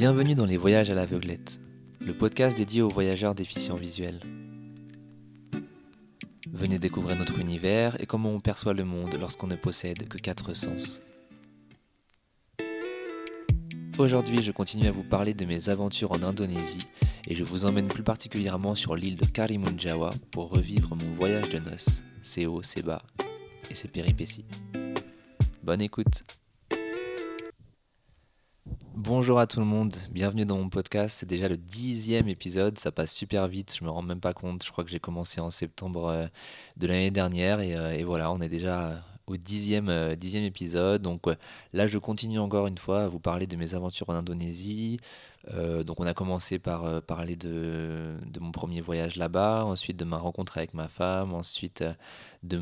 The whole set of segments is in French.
Bienvenue dans les Voyages à l'aveuglette, le podcast dédié aux voyageurs déficients visuels. Venez découvrir notre univers et comment on perçoit le monde lorsqu'on ne possède que quatre sens. Aujourd'hui, je continue à vous parler de mes aventures en Indonésie et je vous emmène plus particulièrement sur l'île de Karimun Jawa pour revivre mon voyage de noces, ses hauts, ses bas et ses péripéties. Bonne écoute Bonjour à tout le monde, bienvenue dans mon podcast. C'est déjà le dixième épisode, ça passe super vite, je me rends même pas compte. Je crois que j'ai commencé en septembre euh, de l'année dernière et, euh, et voilà, on est déjà au dixième, euh, dixième épisode. Donc là, je continue encore une fois à vous parler de mes aventures en Indonésie. donc on a commencé par parler de, mon premier voyage là-bas, ensuite de ma rencontre avec ma femme, ensuite de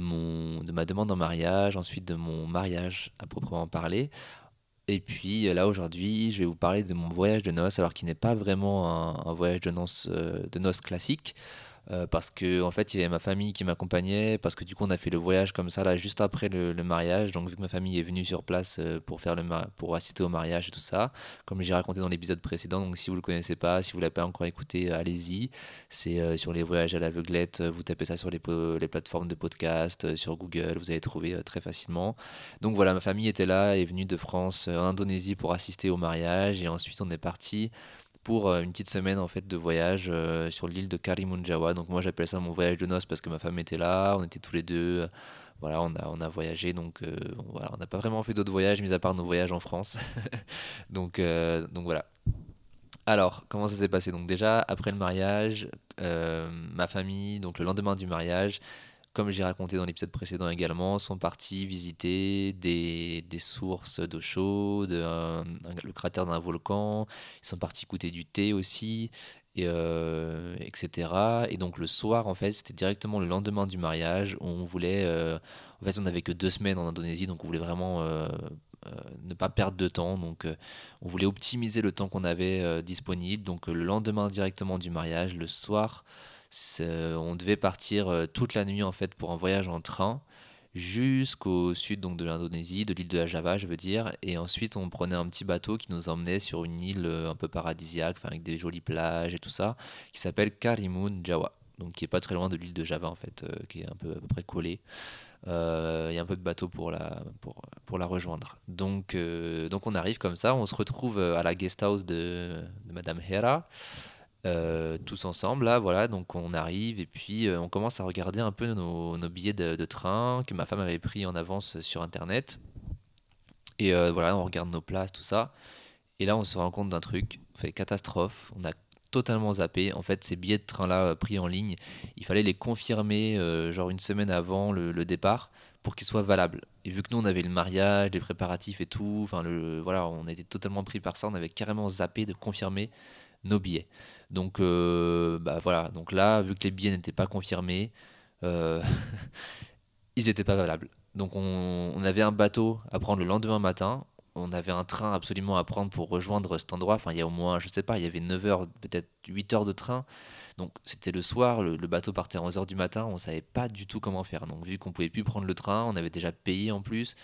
ma demande en mariage, ensuite de mon mariage à proprement parler. Et puis là aujourd'hui, je vais vous parler de mon voyage de noces, alors qu'il n'est pas vraiment un, voyage de euh, de noces classique. Euh, parce que en fait il y avait ma famille qui m'accompagnait parce que du coup on a fait le voyage comme ça là juste après le, mariage. Donc vu que ma famille est venue sur place euh, pour faire le pour assister au mariage et tout ça comme j'ai raconté dans l'épisode précédent donc si vous le connaissez pas si vous l'avez pas encore écouté euh, allez-y. C'est sur les voyages à l'aveuglette vous tapez ça sur les, les plateformes de podcast sur Google vous allez trouver très facilement. Donc voilà ma famille était là est venue de France en Indonésie pour assister au mariage et ensuite on est parti pour euh, une petite semaine en fait de voyage euh, sur l'île de Karimunjawa. Donc moi j'appelle ça mon voyage de noces parce que ma femme était là, on était tous les deux. Euh, voilà, on a, on a voyagé, donc voilà, on n'a pas vraiment fait d'autres voyages, mis à part nos voyages en France. donc, donc voilà. Alors, comment ça s'est passé? Donc déjà, après le mariage, ma famille, donc le lendemain du mariage, comme j'ai raconté dans l'épisode précédent également, sont partis visiter des, sources d'eau chaude, le cratère d'un volcan, ils sont partis goûter du thé aussi, et, euh, etc. Et donc le soir, en fait, c'était directement le lendemain du mariage, où on voulait... Euh, en fait, on n'avait que deux semaines en Indonésie, donc on voulait vraiment... Euh, ne pas perdre de temps. Donc, on voulait optimiser le temps qu'on avait disponible. Donc, le lendemain directement du mariage, le soir, on devait partir euh, toute la nuit en fait pour un voyage en train jusqu'au sud donc de l'Indonésie, de l'île de Java, je veux dire, et ensuite on prenait un petit bateau qui nous emmenait sur une île euh, un peu paradisiaque, avec des jolies plages et tout ça, qui s'appelle Karimun Jawa, donc qui est pas très loin de l'île de Java en fait, euh, qui est un peu à peu près collée. Il y a un peu de bateau pour la, pour, pour la rejoindre. Donc, donc on arrive comme ça, on se retrouve à la guest house de, de Madame Hera. Euh, tous ensemble là voilà donc on arrive et puis euh, on commence à regarder un peu nos, billets de, train que ma femme avait pris en avance sur internet. Et euh, voilà on regarde nos places tout ça. Et là on se rend compte d'un truc fait catastrophe on a totalement zappé. En fait ces billets de train là pris en ligne il fallait les confirmer genre une semaine avant le, le départ pour qu'ils soient valables. Et vu que nous on avait le mariage les préparatifs et tout enfin le voilà on était totalement pris par ça on avait carrément zappé de confirmer nos billets. Donc, euh, bah voilà. Donc là, vu que les billets n'étaient pas confirmés, euh, ils n'étaient pas valables. Donc on, avait un bateau à prendre le lendemain matin. On avait un train absolument à prendre pour rejoindre cet endroit. Enfin, il y a au moins, je sais pas, il y avait 9 heures, peut-être 8 heures de train. Donc c'était le soir, le, bateau partait à 11h du matin, on savait pas du tout comment faire. Donc vu qu'on pouvait plus prendre le train, on avait déjà payé en plus.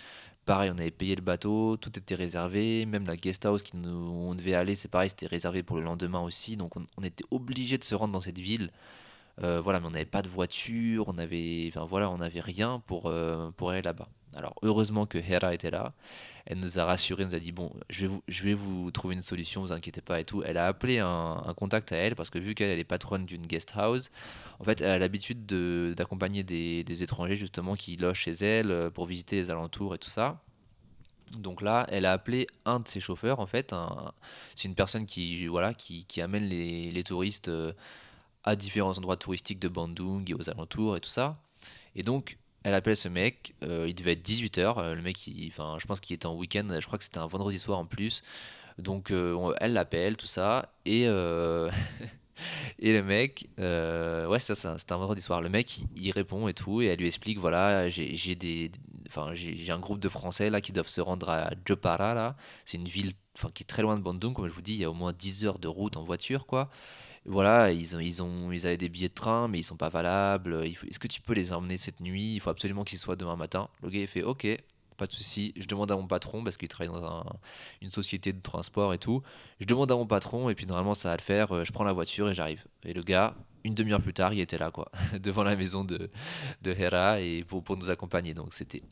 Pareil, on avait payé le bateau, tout était réservé, même la guest house où on devait aller, c'est pareil, c'était réservé pour le lendemain aussi. Donc on, était obligé de se rendre dans cette ville. Euh, voilà, mais on n'avait pas de voiture, on avait, enfin voilà, on n'avait rien pour, euh, pour aller là-bas. Alors heureusement que Hera était là. Elle nous a rassuré, nous a dit bon, je vais vous, je vais vous trouver une solution, vous inquiétez pas et tout. Elle a appelé un, contact à elle parce que vu qu'elle est patronne d'une guest house, en fait, elle a l'habitude d'accompagner des, des, étrangers justement qui logent chez elle euh, pour visiter les alentours et tout ça. Donc là, elle a appelé un de ses chauffeurs en fait. C'est une personne qui voilà qui, amène les, les touristes à différents endroits touristiques de Bandung et aux alentours et tout ça. Et donc elle appelle ce mec, euh, il devait être 18h, euh, le mec, enfin, je pense qu'il était en week-end, je crois que c'était un vendredi soir en plus. Donc euh, elle l'appelle, tout ça, et, et le mec, ouais, ça, c'était un vendredi soir. Le mec, il, répond et tout, et elle lui explique voilà, j'ai un groupe de Français là qui doivent se rendre à Jopara, là. C'est une ville qui est très loin de Bandung, comme je vous dis, il y a au moins 10 heures de route en voiture, quoi voilà, ils, ont, ils, ont, ils avaient des billets de train, mais ils sont pas valables. Est-ce que tu peux les emmener cette nuit? Il faut absolument qu'ils soient demain matin. Le gars, il fait OK, pas de souci. Je demande à mon patron, parce qu'il travaille dans une société de transport et tout. Je demande à mon patron, et puis normalement ça va le faire. Euh, je prends la voiture et j'arrive. Et le gars, une demi-heure plus tard, il était là, quoi, devant la maison de, de Hera et pour, pour nous accompagner. Donc c'était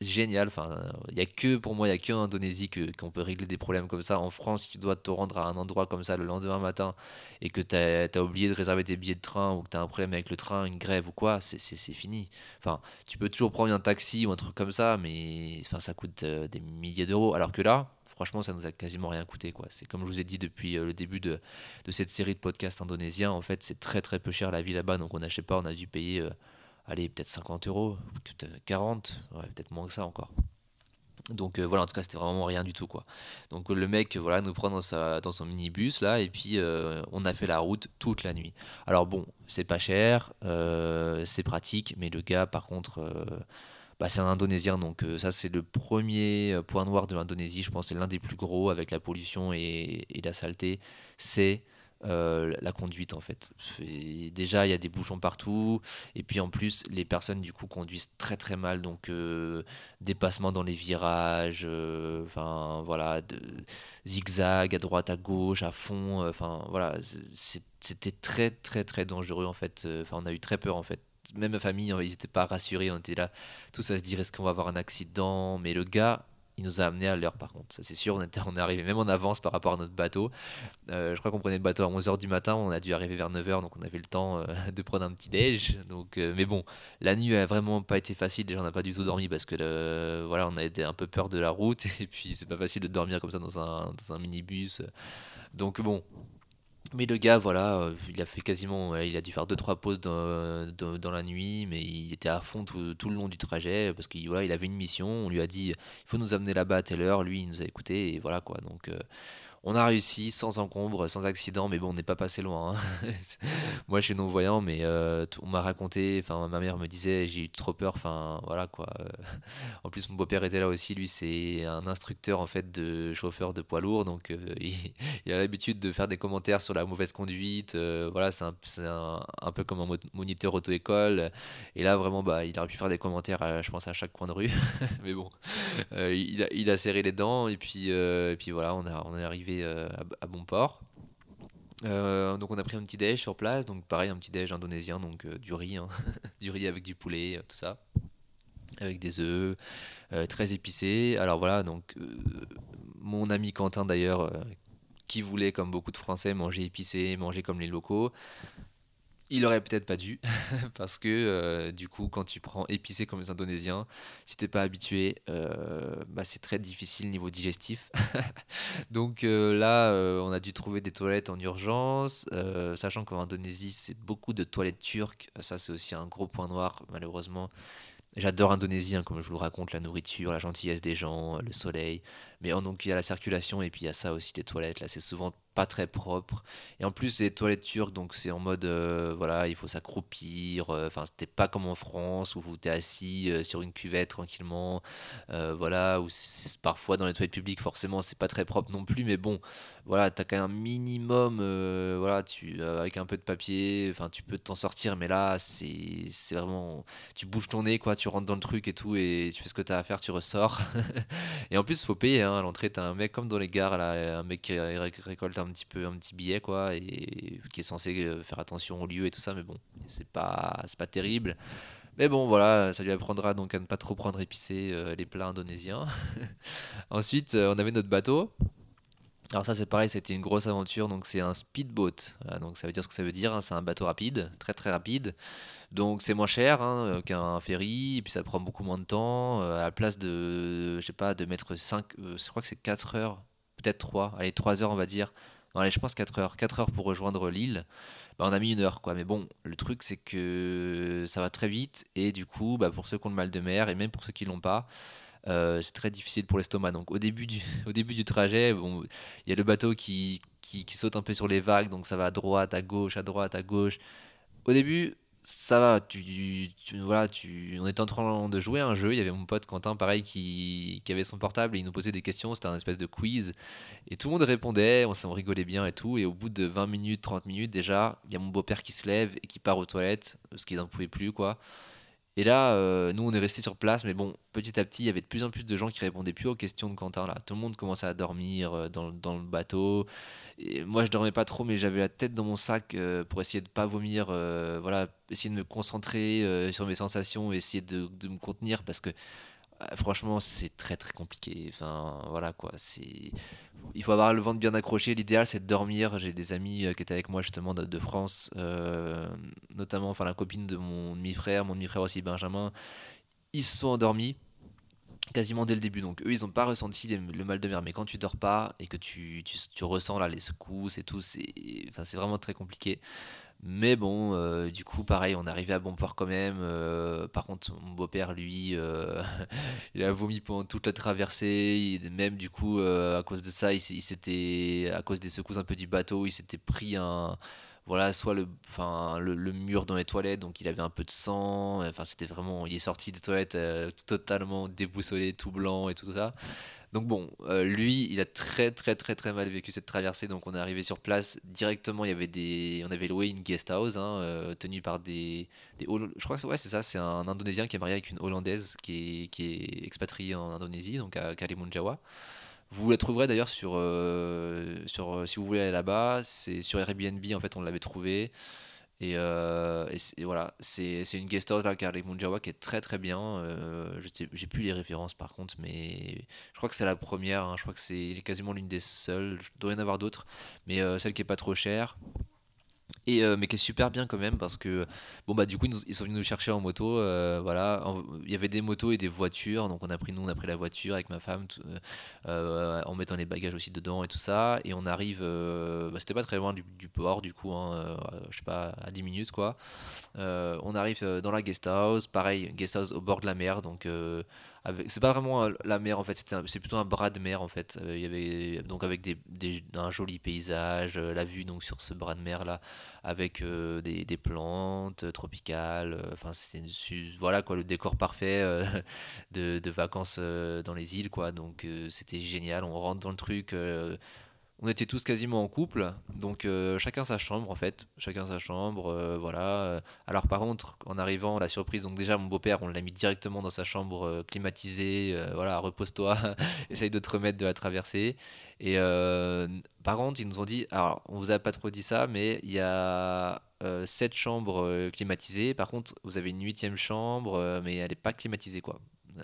génial. Enfin, il y a que pour moi, il y a que en Indonésie qu'on peut régler des problèmes comme ça. En France, si tu dois te rendre à un endroit comme ça le lendemain matin et que tu as, oublié de réserver tes billets de train ou que tu as un problème avec le train, une grève ou quoi, c'est fini. Enfin, tu peux toujours prendre un taxi ou un truc comme ça, mais enfin, ça coûte euh, des milliers d'euros. Alors que là, franchement, ça nous a quasiment rien coûté. quoi. C'est comme je vous ai dit depuis euh, le début de, de, cette série de podcasts indonésiens, en fait, c'est très très peu cher la vie là-bas, donc on n'achète pas, on a dû payer. Euh, allez, peut-être 50 euros, peut-être 40, peut-être moins que ça encore. Donc euh, voilà, en tout cas, c'était vraiment rien du tout quoi. Donc le mec, voilà, nous prend dans, sa, dans son minibus là, et puis euh, on a fait la route toute la nuit. Alors bon, c'est pas cher, euh, c'est pratique, mais le gars, par contre, bah, c'est un Indonésien, donc ça c'est le premier point noir de l'Indonésie. Je pense c'est l'un des plus gros avec la pollution et la saleté. C'est euh, la conduite en fait. déjà il y a des bouchons partout. Et puis en plus les personnes du coup conduisent très très mal. Donc euh, dépassement dans les virages, euh, enfin voilà, zigzag à droite à gauche à fond, enfin voilà c'était très très très dangereux en fait. Enfin on a eu très peur en fait. Même ma famille, ils n'étaient pas rassurés, on était là, tout ça se dire est-ce qu'on va avoir un accident, mais le gars, il nous a amené à l'heure par contre. Ça c'est sûr, on, est arrivé même en avance par rapport à notre bateau. Euh, je crois qu'on prenait le bateau à 11h du matin, on a dû arriver vers 9h, donc on avait le temps euh, de prendre un petit déj. Donc, euh, mais bon, la nuit a vraiment pas été facile, déjà on n'a pas du tout dormi parce que voilà, on a été un peu peur de la route et puis c'est pas facile de dormir comme ça dans un minibus. Donc bon, mais le gars, voilà, euh, il a fait quasiment, il a dû faire 2-3 pauses dans, dans, la nuit, mais il était à fond tout, le long du trajet parce qu'il voilà, il avait une mission. On lui a dit, il faut nous amener là-bas à telle heure. Lui, il nous a écouté et voilà quoi. Donc, euh, on a réussi sans encombre, sans accident, mais bon, on n'est pas passé loin. Hein. Moi, je suis non-voyant, mais euh, on m'a raconté, enfin, ma mère me disait, j'ai eu trop peur, enfin, voilà quoi. en plus, mon beau-père était là aussi, lui, c'est un instructeur en fait de chauffeur de poids lourd, donc euh, il, a l'habitude de faire des commentaires sur la mauvaise conduite. Euh, voilà, c'est un, un, peu comme un moniteur auto-école. Et là, vraiment, bah, il aurait pu faire des commentaires, je pense, à chaque coin de rue. mais bon, il a, il, a, serré les dents, et puis, et puis voilà, on, a, on est arrivé euh, à, bon port. Euh, donc on a pris un petit déj sur place, donc pareil un petit déj indonésien, donc euh, du riz, hein. du riz avec du poulet, tout ça, avec des œufs, très épicé. Alors voilà, donc mon ami Quentin d'ailleurs, qui voulait comme beaucoup de Français manger épicé, manger comme les locaux, il aurait peut-être pas dû, parce que euh, du coup, quand tu prends épicé comme les Indonésiens, si t'es pas habitué, euh, bah, c'est très difficile niveau digestif. Donc euh, là, on a dû trouver des toilettes en urgence, sachant qu'en Indonésie, c'est beaucoup de toilettes turques. Ça, c'est aussi un gros point noir, malheureusement. J'adore Indonésie, hein, comme je vous le raconte, la nourriture, la gentillesse des gens, le soleil. Mais donc il y a la circulation et puis il y a ça aussi, les toilettes. Là, c'est souvent pas très propre. Et en plus, c'est toilettes turques, donc c'est en mode, euh, voilà, il faut s'accroupir. Euh, enfin, c'était pas comme en France où vous êtes assis euh, sur une cuvette tranquillement. voilà, ou parfois dans les toilettes publiques, forcément, c'est pas très propre non plus. Mais bon, voilà, t'as quand même un minimum, voilà, tu, avec un peu de papier, enfin, tu peux t'en sortir. Mais là, c'est vraiment, tu bouges ton nez, quoi, tu rentres dans le truc et tout, et tu fais ce que t'as à faire, tu ressors. et en plus, faut payer, hein, à l'entrée, t'as un mec comme dans les gares, là, un mec qui récolte un petit peu un petit billet quoi et qui est censé euh, faire attention au lieu et tout ça mais bon c'est pas c'est pas terrible. Mais bon voilà ça lui apprendra donc à ne pas trop prendre épicé euh, les plats indonésiens. Ensuite euh, on avait notre bateau. Alors ça c'est pareil, c'était une grosse aventure, donc c'est un speedboat, donc ça veut dire ce que ça veut dire, hein. c'est un bateau rapide, très très rapide, donc c'est moins cher hein, qu'un ferry, et puis ça prend beaucoup moins de temps, à la place de, je pas, de mettre 5, je crois que c'est 4 heures, peut-être 3, allez 3 heures on va dire, non, allez, je pense 4 heures. 4 heures pour rejoindre l'île. Bah, on a mis une heure, quoi. Mais bon, le truc, c'est que ça va très vite. Et du coup, bah, pour ceux qui ont le mal de mer, et même pour ceux qui l'ont pas, euh, c'est très difficile pour l'estomac. Donc au début du, au début du trajet, il y a le bateau qui, qui, saute un peu sur les vagues, donc ça va à droite, à gauche, à droite, à gauche. Au début, ça va, tu, voilà, tu, on était en train de jouer à un jeu. Il y avait mon pote Quentin, pareil, qui, qui avait son portable et il nous posait des questions. C'était un espèce de quiz. Et tout le monde répondait, on, s'en rigolait bien et tout. Et au bout de 20 minutes, 30 minutes, déjà, il y a mon beau-père qui se lève et qui part aux toilettes, parce qu'il n'en pouvait plus, quoi. Et là, euh, nous, on est resté sur place, mais bon, petit à petit, il y avait de plus en plus de gens qui répondaient plus aux questions de Quentin. Là, tout le monde commençait à dormir euh, dans, le bateau. Moi, je dormais pas trop, mais j'avais la tête dans mon sac euh, pour essayer de pas vomir. voilà, essayer de me concentrer sur mes sensations, essayer de me contenir parce que franchement, c'est très très compliqué. Enfin, voilà quoi. C'est, il faut avoir le ventre bien accroché. L'idéal, c'est de dormir. J'ai des amis qui étaient avec moi justement de, France, notamment, enfin la copine de mon demi-frère, mon demi-frère aussi Benjamin. Ils se sont endormis quasiment dès le début. Donc eux, ils n'ont pas ressenti le mal de mer. Mais quand tu dors pas et que tu, tu, tu ressens là les secousses et tout, c'est, enfin, c'est vraiment très compliqué. Mais bon, euh, du coup, pareil, on arrivé à bon port quand même. Euh, par contre, mon beau-père, lui, euh, il a vomi pendant toute la traversée. même du coup, à cause de ça, il, s'était, à cause des secousses un peu du bateau, il s'était pris un, voilà, soit le, enfin, le, mur dans les toilettes, donc il avait un peu de sang. Enfin, c'était vraiment, il est sorti des toilettes totalement déboussolé, tout blanc et tout ça. Donc bon, euh, lui, il a très très très très mal vécu cette traversée. Donc on est arrivé sur place directement. Il y avait des, on avait loué une guest house hein, euh, tenue par des, je crois que ouais c'est ça, c'est un Indonésien qui est marié avec une Hollandaise qui est, qui est expatriée en Indonésie, donc à Kalimanjaro. Vous la trouverez d'ailleurs sur, euh, sur si vous voulez aller là-bas, c'est sur Airbnb en fait on l'avait trouvé. Et, euh, et, voilà, c'est une guest house là, Carly Munjawa qui est très très bien. Euh, J'ai plus les références par contre, mais je crois que c'est la première. Hein, je crois que c'est quasiment l'une des seules. Je dois y en avoir d'autres, mais euh, celle qui est pas trop chère. Et, euh, mais qui est super bien quand même parce que bon bah du coup ils, sont venus nous chercher en moto euh, voilà. Il y avait des motos et des voitures donc on a pris nous on a pris la voiture avec ma femme euh, en mettant les bagages aussi dedans et tout ça. Et on arrive bah, c'était pas très loin du, port du coup hein, je sais pas à 10 minutes quoi. On arrive dans la guest house. Pareil guest house au bord de la mer donc c'est pas vraiment la mer en fait, c'est plutôt un bras de mer en fait. Euh, il y avait donc avec des, des, un joli paysage, euh, la vue donc sur ce bras de mer là, avec euh, des, des, plantes tropicales. Enfin, c'était voilà quoi, le décor parfait de, de, vacances dans les îles quoi. Donc c'était génial. On rentre dans le truc on était tous quasiment en couple, donc euh, chacun sa chambre en fait, chacun sa chambre, euh, voilà. Alors par contre, en arrivant, la surprise, donc déjà mon beau-père, on l'a mis directement dans sa chambre euh, climatisée, voilà, repose-toi, essaye de te remettre de la traversée. Et par contre, ils nous ont dit, alors on vous a pas trop dit ça, mais il y a sept chambres climatisées. Par contre, vous avez une huitième chambre, mais elle n'est pas climatisée quoi.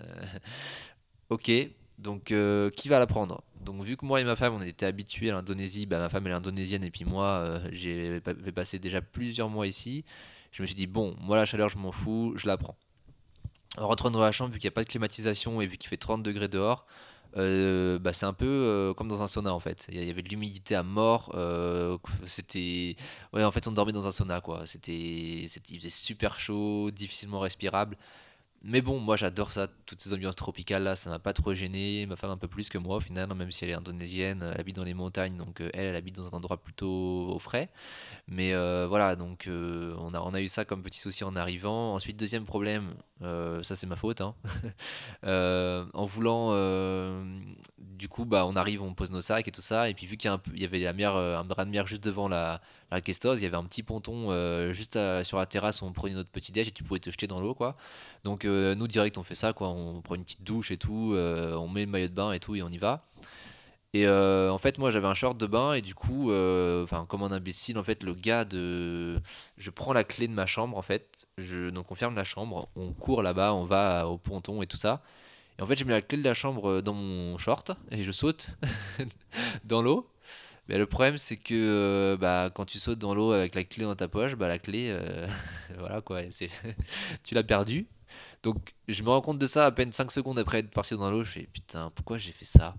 ok, donc qui va la prendre? Donc vu que moi et ma femme on était habitués à l'Indonésie, bah, ma femme elle est indonésienne et puis moi euh, j'ai passé déjà plusieurs mois ici, je me suis dit bon moi la chaleur je m'en fous, je la prends. En rentrant dans la chambre vu qu'il n'y a pas de climatisation et vu qu'il fait 30 degrés dehors, euh, bah, c'est un peu euh, comme dans un sauna en fait. Il y avait de l'humidité à mort. c'était, ouais, en fait, on dormait dans un sauna quoi. Il faisait super chaud, difficilement respirable. Mais bon, moi j'adore ça, toutes ces ambiances tropicales là, ça m'a pas trop gêné. Ma femme un peu plus que moi au final, même si elle est indonésienne, elle habite dans les montagnes, donc euh, elle, elle habite dans un endroit plutôt au frais. Mais euh, voilà, donc euh, on, a, eu ça comme petit souci en arrivant. Ensuite, deuxième problème, ça c'est ma faute, hein. en voulant, du coup, bah, on arrive, on pose nos sacs et tout ça, et puis vu qu'il y, y avait la mer, un bras de mer juste devant la, la il y avait un petit ponton juste sur la terrasse on prenait notre petit déj et tu pouvais te jeter dans l'eau, quoi. Donc nous direct on fait ça, quoi. On prend une petite douche et tout, on met le maillot de bain et tout et on y va. Et euh, en fait, moi, j'avais un short de bain et du coup, euh, enfin, comme un imbécile, en fait, le gars de, je prends la clé de ma chambre, en fait, je... donc on ferme la chambre, on court là-bas, on va au ponton et tout ça. Et en fait, je mets la clé de la chambre dans mon short et je saute dans l'eau. Mais le problème, c'est que euh, bah, quand tu sautes dans l'eau avec la clé dans ta poche, bah, la clé, voilà quoi, c'est tu l'as perdue. Donc, je me rends compte de ça à peine 5 secondes après être parti dans l'eau. Je fais putain, pourquoi j'ai fait ça?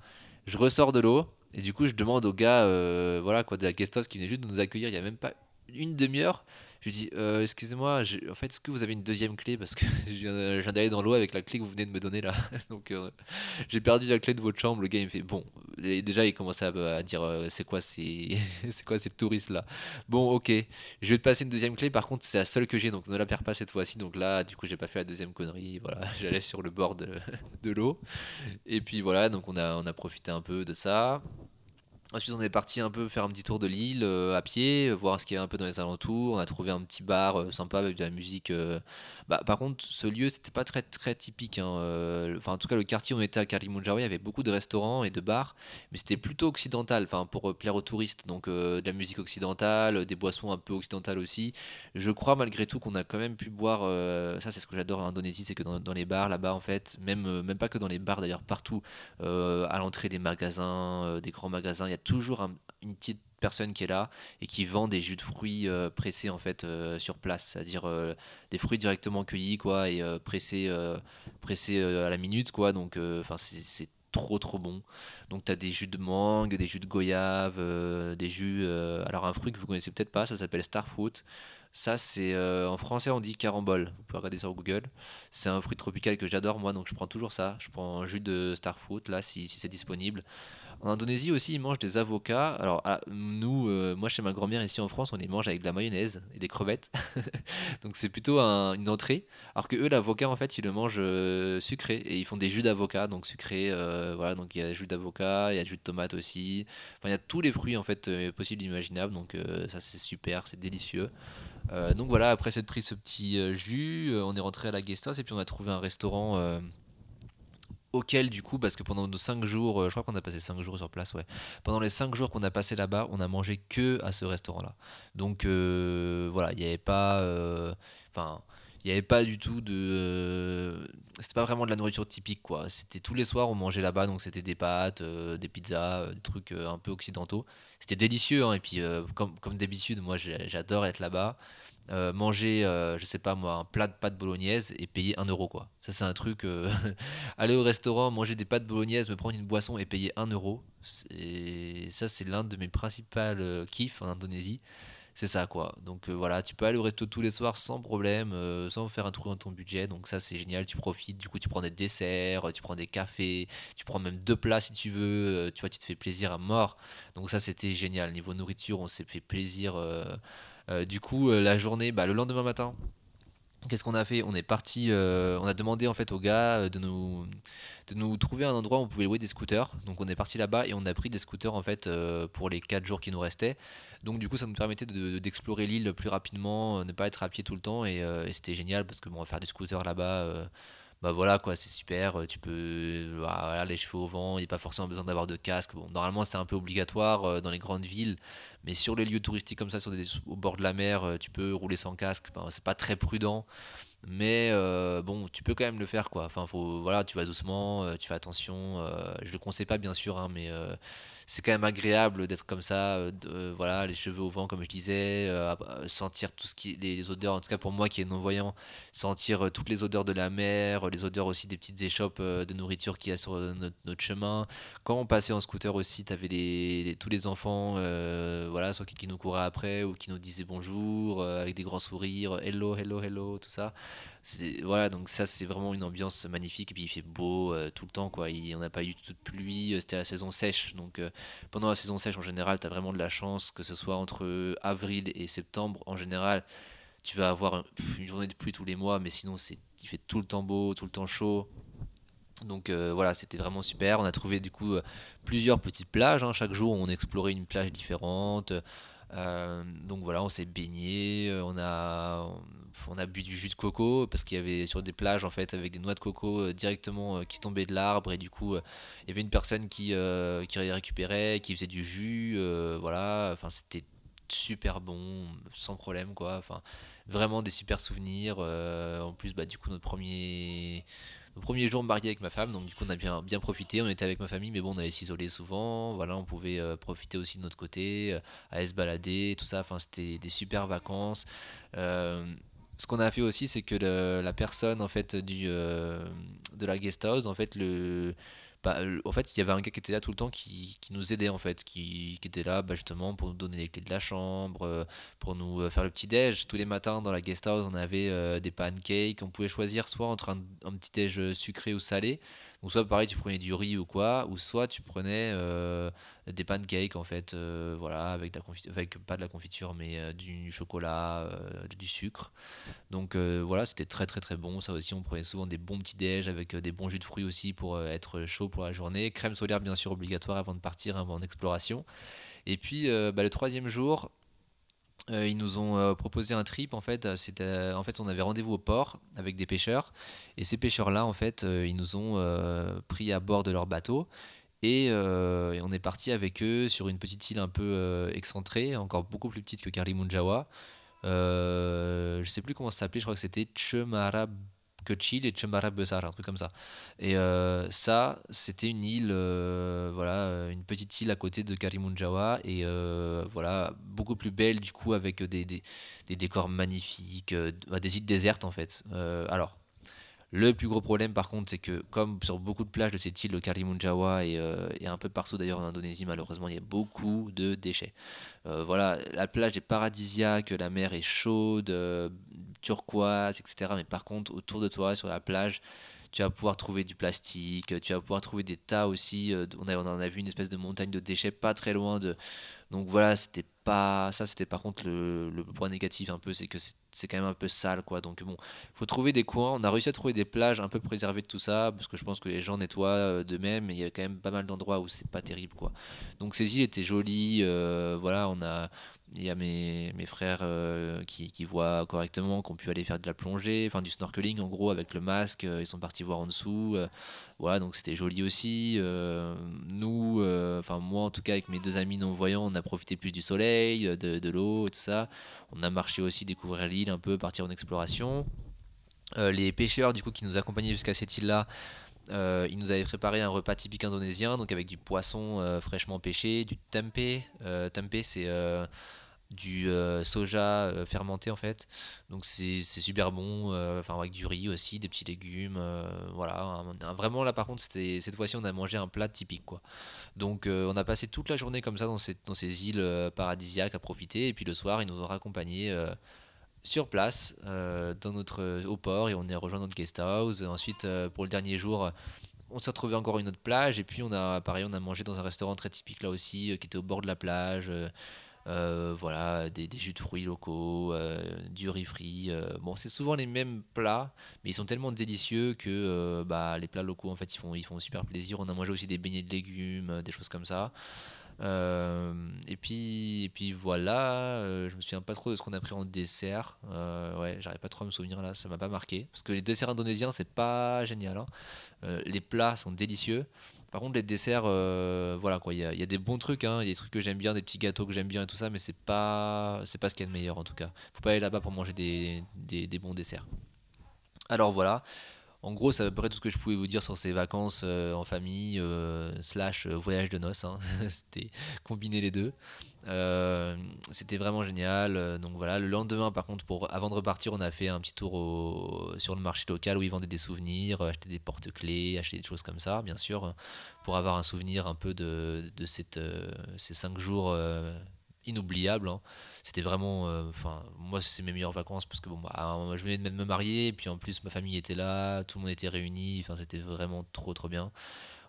Je ressors de l'eau et du coup je demande au gars euh, voilà quoi de la Guestos qui venait juste de nous accueillir il y a même pas une demi-heure je lui dis euh, excusez-moi en fait est-ce que vous avez une deuxième clé? Parce que je viens d'aller dans l'eau avec la clé que vous venez de me donner là. Donc euh, j'ai perdu la clé de votre chambre. Le gars il fait bon déjà il commençait à, dire c'est quoi ces quoi ces touristes là? Bon ok je vais te passer une deuxième clé. Par contre c'est la seule que j'ai donc ne la perds pas cette fois-ci. Donc là du coup j'ai pas fait la deuxième connerie. Voilà j'allais sur le bord de, de l'eau. Et puis voilà donc on a on a profité un peu de ça Ensuite, on est parti un peu faire un petit tour de l'île euh, à pied, voir ce qu'il y a un peu dans les alentours. On a trouvé un petit bar euh, sympa avec de la musique. euh. Bah, par contre, ce lieu, c'était pas très typique. hein, Enfin, en tout cas, le quartier où on était à avait beaucoup de restaurants et de bars, mais c'était plutôt occidental. Enfin, pour plaire aux touristes, donc de la musique occidentale, des boissons un peu occidentales aussi. Je crois malgré tout qu'on a quand même pu boire. ça, c'est ce que j'adore en Indonésie, c'est que dans, les bars là-bas, en fait, même pas que dans les bars d'ailleurs, partout à l'entrée des magasins, des grands magasins, il y a toujours un- une petite personne qui est là et qui vend des jus de fruits euh, pressés en fait euh, sur place, c'est-à-dire euh, des fruits directement cueillis quoi et pressés, à la minute quoi. Donc enfin c'est trop trop bon. Donc tu as des jus de mangue, des jus de goyave, des jus. alors un fruit que vous connaissez peut-être pas, ça s'appelle starfruit. Ça c'est en français on dit carambole. Vous pouvez regarder sur Google. C'est un fruit tropical que j'adore moi, donc je prends toujours ça. Je prends un jus de starfruit là si c'est disponible. En Indonésie aussi, ils mangent des avocats. Alors ah, nous, euh, moi chez ma grand-mère ici en France, on les mange avec de la mayonnaise et des crevettes. donc c'est plutôt un- une entrée. Alors que eux, l'avocat en fait, ils le mangent euh, sucré et ils font des jus d'avocat, donc sucré. euh, voilà, donc il y a jus d'avocat, il y a jus de tomate aussi. Enfin, il y a tous les fruits en fait possibles imaginables. Donc ça c'est super, c'est délicieux. Donc voilà, après s'être pris ce petit jus, on est rentré à la guest house et puis on a trouvé un restaurant auquel du coup, parce que pendant nos 5 jours, euh, je crois qu'on a passé 5 jours sur place, ouais. Pendant les 5 jours qu'on a passé là-bas, on a mangé que à ce restaurant-là. Donc euh, voilà, il n'y avait pas... euh, Enfin... il n'y avait pas du tout de. C'était pas vraiment de la nourriture typique, quoi. C'était tous les soirs, on mangeait là-bas, donc c'était des pâtes, des pizzas, des trucs un peu occidentaux. C'était délicieux, hein, et puis comme, comme d'habitude, moi j'adore être là-bas. Euh, manger, euh, je sais pas moi, un plat de pâtes bolognaise et payer un euro, quoi. Ça, c'est un truc. euh, aller au restaurant, manger des pâtes bolognaise, me prendre une boisson et payer un euro. c'est- Ça, c'est l'un de mes principaux euh, kiffs en Indonésie. C'est ça quoi. Donc voilà, tu peux aller au resto tous les soirs sans problème, sans faire un trou dans ton budget. Donc ça c'est génial, tu profites. Du coup tu prends des desserts, tu prends des cafés, tu prends même deux plats si tu veux. tu vois, tu te fais plaisir à mort. Donc ça c'était génial. Niveau nourriture, on s'est fait plaisir. Euh, du coup euh, la journée, bah, le lendemain matin. Qu'est-ce qu'on a fait? On est parti, euh, on a demandé en fait aux gars de nous, de nous trouver un endroit où on pouvait louer des scooters. Donc on est parti là-bas et on a pris des scooters en fait pour les 4 jours qui nous restaient. Donc du coup ça nous permettait de- d'explorer l'île plus rapidement, ne pas être à pied tout le temps et, c'était génial parce que bon, faire du scooter là-bas, bah voilà quoi, c'est super. euh, Tu peux, euh, voilà, les cheveux au vent, il n'y a pas forcément besoin d'avoir de casque. Bon, normalement c'est un peu obligatoire euh, dans les grandes villes, mais sur les lieux touristiques comme ça, sur des, au bord de la mer, tu peux rouler sans casque. Bah, c'est pas très prudent. Mais bon, tu peux quand même le faire quoi. Enfin, faut, voilà, tu vas doucement, tu fais attention. je le conseille pas bien sûr, hein, mais c'est quand même agréable d'être comme ça. euh, euh, voilà, les cheveux au vent comme je disais, euh, sentir tout ce qui, les, odeurs. En tout cas pour moi qui est non voyant, sentir toutes les odeurs de la mer, les odeurs aussi des petites échoppes de nourriture qu'il y a sur notre, chemin. Quand on passait en scooter aussi, t'avais les, tous les enfants, voilà, soit qui, nous couraient après ou qui nous disaient bonjour avec des grands sourires, hello, hello, hello, tout ça. Voilà, donc ça c'est vraiment une ambiance magnifique et puis il fait beau euh, tout le temps quoi. Il, on n'a pas eu toute pluie, euh, c'était la saison sèche. Donc euh, pendant la saison sèche en général, tu as vraiment de la chance que ce soit entre avril et septembre en général, tu vas avoir une journée de pluie tous les mois, mais sinon c'est il fait tout le temps beau, tout le temps chaud. Donc voilà, c'était vraiment super. On a trouvé du coup plusieurs petites plages. hein. Chaque jour, on explorait une plage différente. Euh, donc voilà, on s'est baigné, euh, on a, on a bu du jus de coco parce qu'il y avait sur des plages en fait avec des noix de coco euh, directement qui tombaient de l'arbre et du coup il y avait une personne qui, euh, qui récupérait, qui faisait du jus, voilà. Enfin c'était super bon, sans problème quoi. Enfin vraiment des super souvenirs. en plus bah du coup notre premier au premier jour marié avec ma femme, donc du coup on a bien, profité, on était avec ma famille, mais bon on allait s'isoler souvent, voilà, on pouvait euh, profiter aussi de notre côté, euh, aller se balader, tout ça, enfin c'était des super vacances. Euh, ce qu'on a fait aussi, c'est que le- la personne en fait du, euh, de la guest house, en fait le, bah, le- en fait il y avait un gars qui était là tout le temps qui, qui nous aidait en fait, qui, qui était là bah, justement pour nous donner les clés de la chambre, euh, pour nous euh, faire le petit déj. Tous les matins dans la guest house, on avait euh, des pancakes. On pouvait choisir soit entre un, un petit déj euh, sucré ou salé. Donc soit pareil, tu prenais du riz ou quoi, ou soit tu prenais des pancakes en fait, voilà, avec, pas de la confiture, mais du chocolat, du sucre. Donc voilà, c'était très très très bon. Ça aussi, on prenait souvent des bons petits déj avec des bons jus de fruits aussi pour être chaud pour la journée. Crème solaire bien sûr obligatoire avant de partir, avant en exploration. Et puis bah, le troisième jour, euh, ils nous ont euh, proposé un trip en fait. C'était en fait on avait rendez-vous au port avec des pêcheurs et ces pêcheurs là en fait euh, ils nous ont pris à bord de leur bateau et, on est parti avec eux sur une petite île un peu excentrée, encore beaucoup plus petite que Karimunjawa. je sais plus comment ça s'appelait, je crois que c'était Chemara Kochil et Chembara Besar, un truc comme ça. Et euh, ça, c'était une île, euh, voilà, une petite île à côté de Karimunjawa et euh, voilà, beaucoup plus belle du coup avec des, des, des décors magnifiques, des îles désertes en fait. alors, le plus gros problème, par contre, c'est que, comme sur beaucoup de plages de cette île, le Karimunjawa et, euh, et un peu partout d'ailleurs en Indonésie, malheureusement, il y a beaucoup de déchets. Euh, voilà, la plage est paradisiaque, la mer est chaude, euh, turquoise, etc. Mais par contre, autour de toi, sur la plage, tu vas pouvoir trouver du plastique, tu vas pouvoir trouver des tas aussi. on, a, on en a vu une espèce de montagne de déchets pas très loin de. Donc voilà, c'était Ça, c'était par contre le, point négatif un peu, c'est que c'est quand même un peu sale quoi. Donc bon, faut trouver des coins. On a réussi à trouver des plages un peu préservées de tout ça parce que je pense que les gens nettoient euh, de même. Mais il y a quand même pas mal d'endroits où c'est pas terrible quoi. Donc ces îles étaient jolies. Euh, voilà, on a il y a mes, mes frères euh, qui, qui, voient correctement, qui ont pu aller faire de la plongée, enfin du snorkeling en gros avec le masque, ils sont partis voir en dessous. voilà, donc c'était joli aussi. nous, enfin moi en tout cas avec mes deux amis non-voyants, on a profité plus du soleil, de, de l'eau et tout ça. On a marché aussi, découvrir l'île un peu, partir en exploration. Euh, les pêcheurs du coup qui nous accompagnaient jusqu'à cette île-là, euh, ils nous avaient préparé un repas typique indonésien, donc avec du poisson euh, fraîchement pêché, du tempeh. tempeh c'est du soja fermenté en fait, donc c'est super bon. Enfin avec du riz aussi, des petits légumes, voilà. vraiment là par contre cette fois-ci on a mangé un plat typique quoi. Donc on a passé toute la journée comme ça dans, dans ces îles paradisiaques à profiter, et puis le soir ils nous ont raccompagnés sur place euh, dans notre, au port et on est rejoint notre guest house. Ensuite, euh, pour le dernier jour, on s'est retrouvé encore une autre plage et puis on a on a mangé dans un restaurant très typique là aussi euh, qui était au bord de la plage. voilà, des, jus de fruits locaux, du riz frit. bon, c'est souvent les mêmes plats, mais ils sont tellement délicieux que bah, les plats locaux en fait ils font, ils font super plaisir. On a mangé aussi des beignets de légumes, des choses comme ça. Euh, et, puis, et puis voilà, euh, je me souviens pas trop de ce qu'on a pris en dessert. Euh, ouais, j'arrive pas trop à me souvenir là, ça m'a pas marqué. Parce que les desserts indonésiens, c'est pas génial. Hein. les plats sont délicieux. Par contre, les desserts, voilà quoi, il y, a des bons trucs, hein, il y a des trucs que j'aime bien, des petits gâteaux que j'aime bien et tout ça, mais c'est pas, pas ce qu'il y a de meilleur en tout cas. Faut pas aller là-bas pour manger des, des bons desserts. Alors voilà, en gros, c'est à peu près tout ce que je pouvais vous dire sur ces vacances euh, en famille, euh, slash euh, voyage de noces. Hein. C'était combiner les deux. C'était vraiment génial. donc voilà, le lendemain, par contre, avant de repartir, on a fait un petit tour sur le marché local où ils vendaient des souvenirs, acheter des porte-clés, acheter des choses comme ça, bien sûr, pour avoir un souvenir un peu de, ces cinq jours inoubliables. Hein c'était vraiment euh, enfin moi c'est mes meilleures vacances parce que bon bah, je venais de me marier et puis en plus ma famille était là tout le monde était réuni enfin c'était vraiment trop trop bien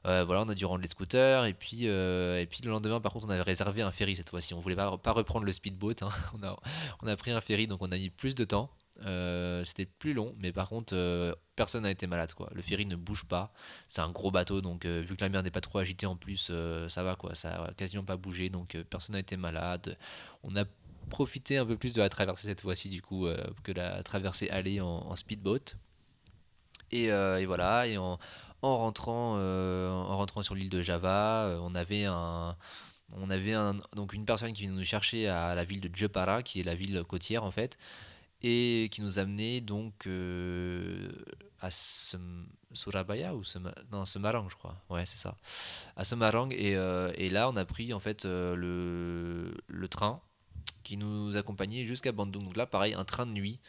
euh, voilà on a dû rendre les scooters et puis euh, et puis le lendemain par contre on avait réservé un ferry cette fois-ci on voulait pas, pas reprendre le speedboat hein. on a on a pris un ferry donc on a mis plus de temps c'était plus long, mais par contre, personne n'a été malade. Quoi. Le ferry ne bouge pas. C'est un gros bateau, donc vu que la mer n'est pas trop agitée en plus, ça va quoi. Ça a quasiment pas bougé, donc personne n'a été malade. On a profiter un peu plus de la traversée cette fois-ci du coup euh, que la traversée aller en, speedboat. Et, euh, voilà, et en, en rentrant, euh, en rentrant sur l'île de Java, on avait un, on avait donc une personne qui venait nous chercher à la ville de Jepara, qui est la ville côtière en fait, et qui nous amenait donc à Surabaya ou non Semarang je crois, ouais c'est ça, à Semarang et, et, là on a pris en fait le, le train qui nous accompagnait jusqu'à Bandung. Donc là, pareil, un train de nuit.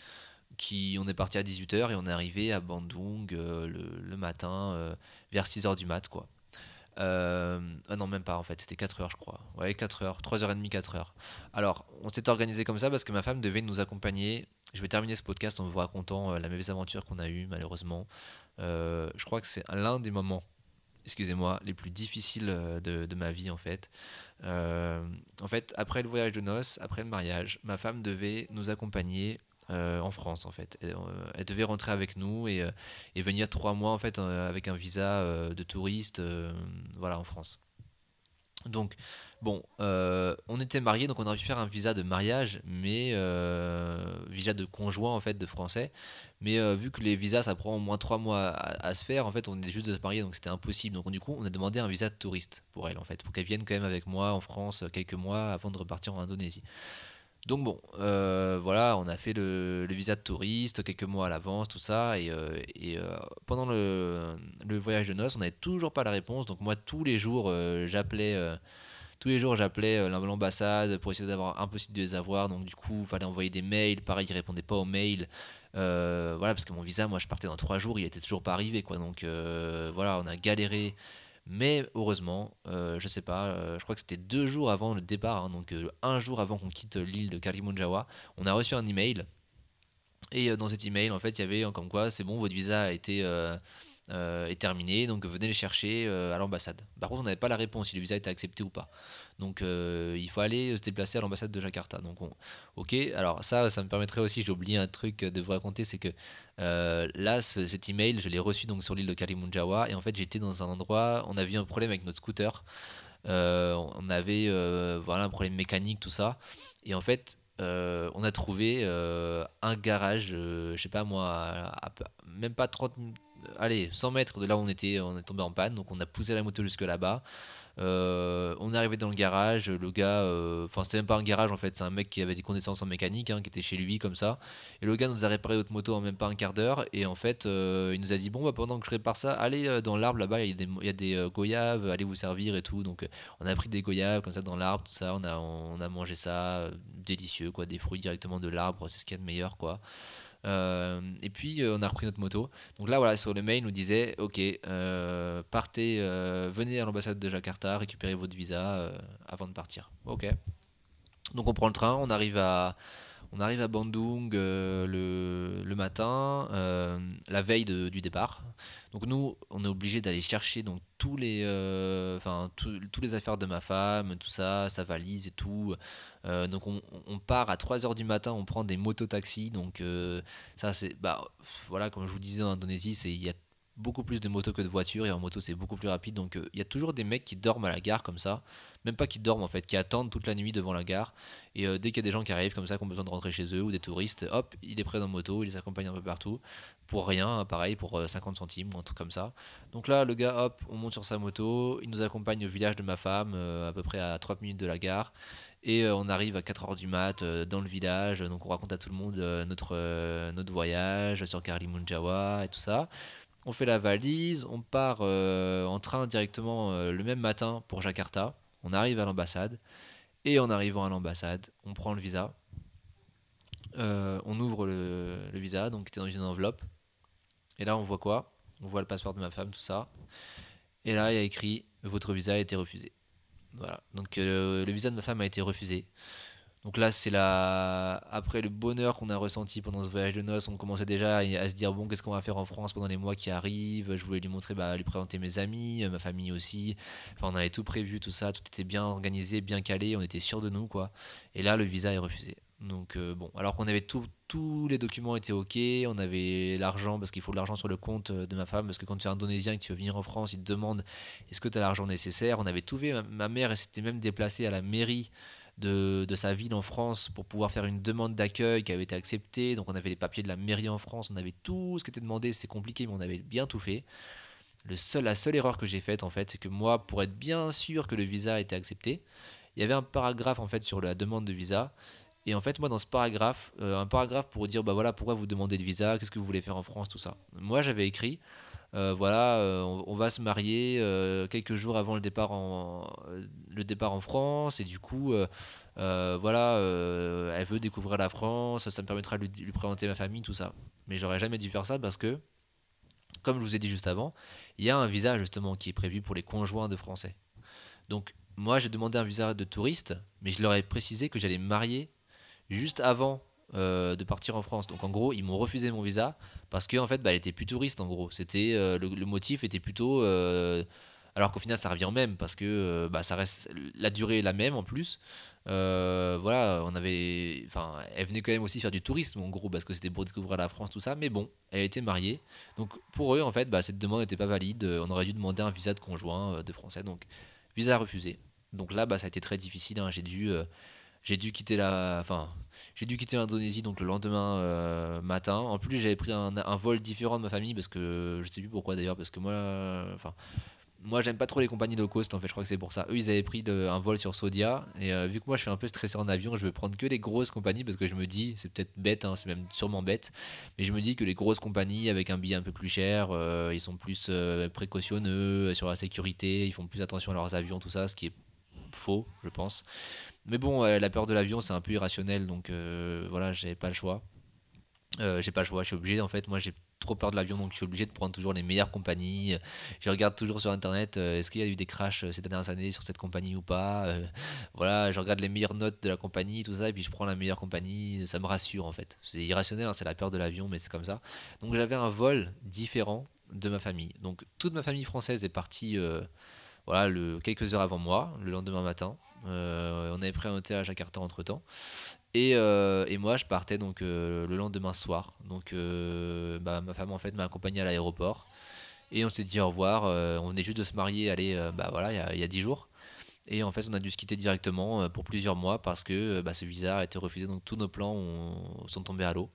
Qui, on est parti à 18h et on est arrivé à Bandung euh, le, matin euh, vers 6h du mat quoi. Euh, ah non même pas en fait, c'était 4h je crois. Ouais 4h, 3h30, 4h. Alors on s'est organisé comme ça parce que ma femme devait nous accompagner. Je vais terminer ce podcast en vous racontant la mauvaise aventure qu'on a eue malheureusement. je crois que c'est l'un des moments excusez-moi, les plus difficiles de, ma vie en fait. en fait, après le voyage de noces, après le mariage, ma femme devait nous accompagner en France en fait. Elle, devait rentrer avec nous et, et, venir trois mois en fait avec un visa de touriste, voilà en France. Donc Bon, euh, on était mariés, donc on aurait pu faire un visa de mariage, mais euh, visa de conjoint en fait de français. Mais euh, vu que les visas ça prend au moins trois mois à, se faire, en fait on est juste de se marier, donc c'était impossible. Donc du coup on a demandé un visa de touriste pour elle en fait, pour qu'elle vienne quand même avec moi en France quelques mois avant de repartir en Indonésie. Donc bon, voilà, on a fait le, visa de touriste quelques mois à l'avance, tout ça, et, pendant le, voyage de noces, on n'avait toujours pas la réponse. Donc moi tous les jours j'appelais tous les jours j'appelais euh, l'ambassade pour essayer d'avoir impossible de les avoir. Donc du coup il fallait envoyer des mails. Pareil ils répondaient pas aux mails. Euh, voilà parce que mon visa moi je partais dans trois jours il était toujours pas arrivé quoi. Donc euh, voilà on a galéré mais heureusement je sais pas je crois que c'était deux jours avant le départ hein, donc un jour avant qu'on quitte l'île de Karimunjawa on a reçu un email et dans cet email en fait il y avait comme quoi c'est bon votre visa a été euh, est terminé, donc venez les chercher euh, à l'ambassade. Par contre, on n'avait pas la réponse si le visa était accepté ou pas. Donc euh, il faut aller se déplacer à l'ambassade de Jakarta. Donc ok, alors ça, ça me permettrait aussi, j'ai oublié un truc de vous raconter, c'est que là, cet email, je l'ai reçu donc sur l'île de Kalimunjawa et en fait j'étais dans un endroit, on a vu un problème avec notre scooter. on avait voilà un problème mécanique, tout ça. Et en fait, on a trouvé un garage, je sais pas moi, même pas 30 allez, 100 mètres de là où on était, on est tombé en panne, donc on a poussé la moto jusque là-bas. Euh, on est arrivé dans le garage, le gars, euh, enfin c'était même pas un garage en fait, c'est un mec qui avait des connaissances en mécanique, hein, qui était chez lui comme ça. Et le gars nous a réparé notre moto en même pas un quart d'heure. Et en fait, euh, il nous a dit bon bah pendant que je répare ça, allez dans l'arbre là-bas, il y a des, goyaves, allez vous servir et tout. Donc on a pris des goyaves comme ça dans l'arbre, tout ça, on a, on a mangé ça, délicieux quoi, des fruits directement de l'arbre, c'est ce qu'il y a de meilleur quoi. Euh, et puis euh, on a repris notre moto. Donc là voilà, sur le mail, il nous disait ok, euh, partez, venez à l'ambassade de Jakarta, récupérez votre visa avant de partir. Ok. Donc on prend le train, on arrive à on arrive à Bandung le, le, matin, la veille du départ. Donc nous, on est obligé d'aller chercher donc tous les, enfin tous les affaires de ma femme, tout ça, sa valise et tout. Euh, donc on, part à 3h du matin, on prend des mototaxis. Donc euh, ça c'est bah voilà comme je vous disais en Indonésie, c'est il y a beaucoup plus de motos que de voitures et en moto c'est beaucoup plus rapide. Donc euh, il y a toujours des mecs qui dorment à la gare comme ça, même pas qui dorment en fait, qui attendent toute la nuit devant la gare. Et dès qu'il y a des gens qui arrivent comme ça, qui ont besoin de rentrer chez eux ou des touristes, hop, il est prêt dans moto, il les accompagne un peu partout pour rien, pareil pour 50 centimes ou un truc comme ça. Donc là le gars hop, on monte sur sa moto, il nous accompagne au village de ma femme, à peu près à 3 minutes de la gare. Et euh, on arrive à 4h du mat euh, dans le village, donc on raconte à tout le monde euh, notre, notre voyage sur Karimunjawa et tout ça. On fait la valise, on part en train directement le même matin pour Jakarta. On arrive à l'ambassade. Et en arrivant à l'ambassade, on prend le visa. on ouvre le, visa, donc était dans une enveloppe. Et là, on voit quoi? On voit le passeport de ma femme, tout ça. Et là, il y a écrit Votre visa a été refusé. Voilà. Donc euh, le visa de ma femme a été refusé. Donc là, c'est la. Après le bonheur qu'on a ressenti pendant ce voyage de noces, on commençait déjà à se dire bon, qu'est-ce qu'on va faire en France pendant les mois qui arrivent? Je voulais lui montrer, bah, lui présenter mes amis, euh, ma famille aussi. Enfin, on avait tout prévu, tout ça, tout était bien organisé, bien calé, on était sûr de nous, quoi. Et là, le visa est refusé. Donc euh, bon, alors qu'on avait tout, tous les documents étaient ok, on avait l'argent parce qu'il faut de l'argent sur le compte euh, de ma femme parce que quand tu es indonésien et que tu veux venir en France, ils te demandent est-ce que tu as l'argent nécessaire? On avait tout fait, ma mère s'était même déplacée à la mairie de, sa ville en France pour pouvoir faire une demande d'accueil qui avait été acceptée. Donc on avait les papiers de la mairie en France, on avait tout ce qui était demandé, c'est compliqué mais on avait bien tout fait. Le seul, la seule erreur que j'ai faite en fait, c'est que moi, pour être bien sûr que le visa était accepté, il y avait un paragraphe en fait sur la demande de visa et en fait, moi, dans ce paragraphe, euh, un paragraphe pour dire, bah voilà, pourquoi vous demandez de visa, qu'est-ce que vous voulez faire en France, tout ça. Moi, j'avais écrit, euh, voilà, euh, on, va se marier quelques jours avant le départ en, le départ en France, et du coup, voilà, elle veut découvrir la France, ça me permettra de lui, lui présenter ma famille, tout ça. Mais j'aurais jamais dû faire ça parce que, comme je vous ai dit juste avant, il y a un visa justement qui est prévu pour les conjoints de Français. Donc, moi, j'ai demandé un visa de touriste, mais je leur ai précisé que j'allais me marier juste avant de partir en France. Donc en gros, ils m'ont refusé mon visa parce que en fait, bah, elle était plus touriste en gros. C'était le, motif était plutôt alors qu'au final ça revient au même parce que bah, ça reste la durée est la même en plus. voilà, on avait, enfin, elle venait quand même aussi faire du tourisme en gros parce que c'était pour découvrir la France tout ça. Mais bon, elle était mariée, donc pour eux en fait, bah, cette demande n'était pas valide. On aurait dû demander un visa de conjoint de français, donc visa refusé. Donc là, bah, ça a été très difficile. Hein. J'ai dû, euh, j'ai dû quitter la, enfin, j'ai dû quitter l'Indonésie donc le lendemain euh, matin. En plus, j'avais pris un, vol différent de ma famille parce que je sais plus pourquoi d'ailleurs parce que moi, enfin, moi, j'aime pas trop les compagnies low cost en fait, je crois que c'est pour ça. Eux, ils avaient pris un vol sur Saudia et euh, vu que moi je suis un peu stressé en avion, je vais prendre que les grosses compagnies parce que je me dis, c'est peut-être bête, hein, c'est même sûrement bête, mais je me dis que les grosses compagnies avec un billet un peu plus cher, euh, ils sont plus précautionneux sur la sécurité, ils font plus attention à leurs avions, tout ça, ce qui est faux, je pense. Mais bon, la peur de l'avion, c'est un peu irrationnel, donc voilà, j'avais pas le choix. j'ai pas le choix, je suis obligé en fait, moi j'ai trop peur de l'avion, donc je suis obligé de prendre toujours les meilleures compagnies. Je regarde toujours sur internet, euh, est-ce qu'il y a eu des crashs euh, ces dernières années sur cette compagnie ou pas. Euh, voilà, je regarde les meilleures notes de la compagnie, tout ça, et puis je prends la meilleure compagnie. Ça me rassure en fait. C'est irrationnel, hein, c'est la peur de l'avion, mais c'est comme ça. Donc j'avais un vol différent de ma famille. Donc toute ma famille française est partie voilà, quelques heures avant moi, le lendemain matin. On avait pris un hôtel à Jakarta entre temps. Euh, et, moi, je partais donc euh, le lendemain soir. Donc, euh, bah, ma femme en fait m'a accompagné à l'aéroport. Et on s'est dit au revoir. on venait juste de se marier, allez, bah voilà, il y a 10 jours. Et en fait, on a dû se quitter directement pour plusieurs mois parce que bah, ce visa a été refusé. Donc, tous nos plans sont tombés à l'eau.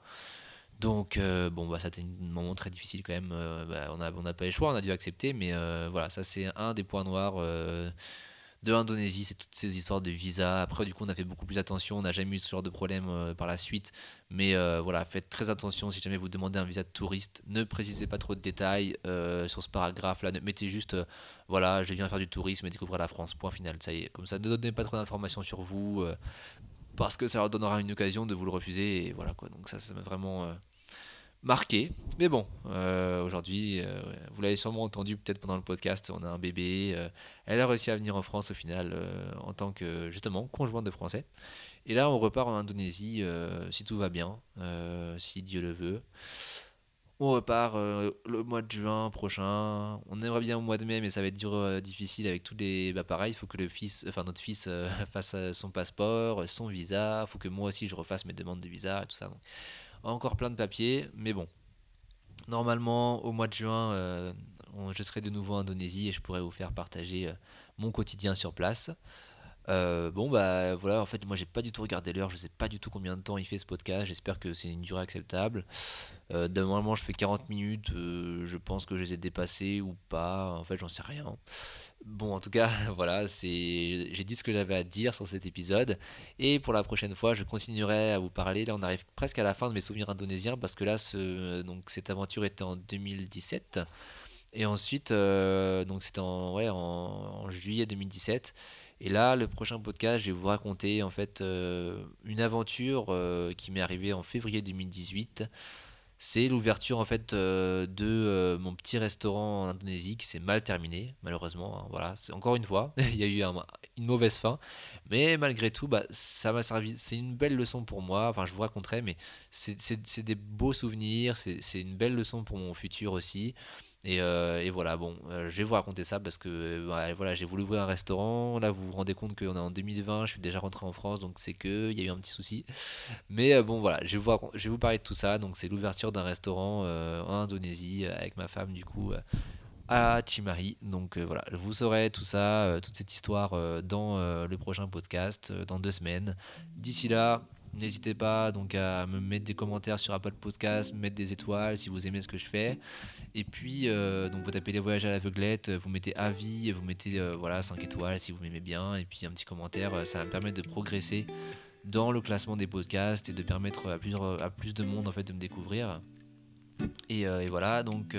Donc, bon, bah, ça a été un moment très difficile quand même. Bah, on n'a pas eu le choix, on a dû accepter. Mais voilà, ça, c'est un des points noirs de l'Indonésie, c'est toutes ces histoires de visa. Après, du coup, on a fait beaucoup plus attention. On n'a jamais eu ce genre de problème euh, par la suite. Mais euh, voilà, faites très attention si jamais vous demandez un visa de touriste. Ne précisez pas trop de détails euh, sur ce paragraphe-là. Mettez juste, voilà, je viens faire du tourisme et découvrir la France. Point final. Ça y est. Comme ça, ne donnez pas trop d'informations sur vous. parce que ça leur donnera une occasion de vous le refuser. Et voilà quoi. Donc ça, ça m'a vraiment marqué. Mais bon, euh, aujourd'hui, euh, vous l'avez sûrement entendu peut-être pendant le podcast, on a un bébé. Euh, elle a réussi à venir en France au final en tant que justement conjointe de français. Et là, on repart en Indonésie si tout va bien, si Dieu le veut. On repart le mois de juin prochain. On aimerait bien au mois de mai, mais ça va être dur, difficile avec tous les. Bah pareil, il faut que le fils, enfin notre fils fasse son passeport, son visa. Il faut que moi aussi je refasse mes demandes de visa et tout ça. Encore plein de papiers, mais bon. Normalement, au mois de juin, euh, je serai de nouveau en Indonésie et je pourrai vous faire partager euh, mon quotidien sur place. Euh, bon bah voilà en fait moi j'ai pas du tout regardé l'heure je sais pas du tout combien de temps il fait ce podcast j'espère que c'est une durée acceptable normalement je fais 40 minutes je pense que je les ai dépassés ou pas en fait j'en sais rien Bon, en tout cas, voilà, c'est j'ai dit ce que j'avais à dire sur cet épisode. Et pour la prochaine fois, je continuerai à vous parler. Là, on arrive presque à la fin de mes souvenirs indonésiens parce que là, ce, donc, cette aventure était en 2017. Et ensuite, euh, donc c'était en, juillet 2017. Et là, le prochain podcast, je vais vous raconter en fait euh, une aventure euh, qui m'est arrivée en février 2018 c'est l'ouverture en fait euh, de euh, mon petit restaurant en Indonésie qui s'est mal terminé malheureusement hein, voilà. C'est encore une fois il y a eu une mauvaise fin. Mais malgré tout bah, ça m'a servi c'est une belle leçon pour moi. Enfin je vous raconterai mais c'est des beaux souvenirs c'est une belle leçon pour mon futur aussi euh, et, voilà, bon, euh, je vais vous raconter ça parce que euh, voilà, j'ai voulu ouvrir un restaurant. Là, vous vous rendez compte qu'on est en 2020, je suis déjà rentré en France, donc c'est que il y a eu un petit souci. Mais bon, voilà, je vais, vous je vais vous parler de tout ça. Donc, c'est l'ouverture d'un restaurant en Indonésie avec ma femme, du coup, à Chimari. Donc, voilà, vous saurez tout ça, toute cette histoire dans le prochain podcast, dans deux semaines. D'ici là, N'hésitez pas donc à me mettre des commentaires sur Apple Podcast, mettre des étoiles si vous aimez ce que je fais. Et puis, euh, donc vous tapez les voyages à l'aveuglette, vous mettez avis, vous mettez euh, voilà 5 étoiles si vous m'aimez bien, et puis un petit commentaire, euh, ça va me permettre de progresser dans le classement des podcasts et de permettre à, plusieurs, à plus de monde en fait de me découvrir. Et, voilà, donc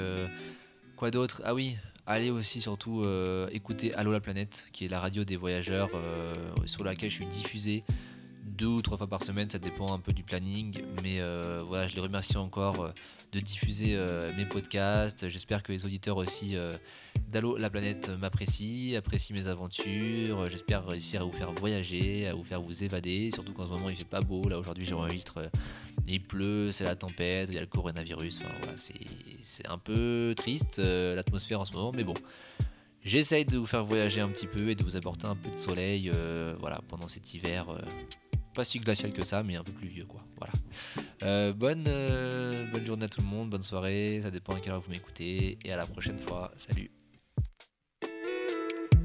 quoi d'autre? Ah oui, allez aussi surtout écouter Allo la planète, qui est la radio des voyageurs sur laquelle je suis diffusé deux ou trois fois par semaine, ça dépend un peu du planning. Mais euh, voilà, je les remercie encore euh, de diffuser euh, mes podcasts. J'espère que les auditeurs aussi Dalo, la planète m'apprécie, apprécie mes aventures. J'espère réussir à vous faire voyager, à vous faire vous évader. Surtout qu'en ce moment il fait pas beau. Là aujourd'hui j'enregistre, il pleut, c'est la tempête, il y a le coronavirus. Enfin voilà, c'est un peu triste l'atmosphère en ce moment, mais bon. J'essaye de vous faire voyager un petit peu et de vous apporter un peu de soleil voilà, pendant cet hiver pas si glacial que ça, mais un peu plus vieux, quoi. Voilà. Euh, bonne, euh, bonne journée à tout le monde, bonne soirée, ça dépend à quelle heure vous m'écoutez, et à la prochaine fois. Salut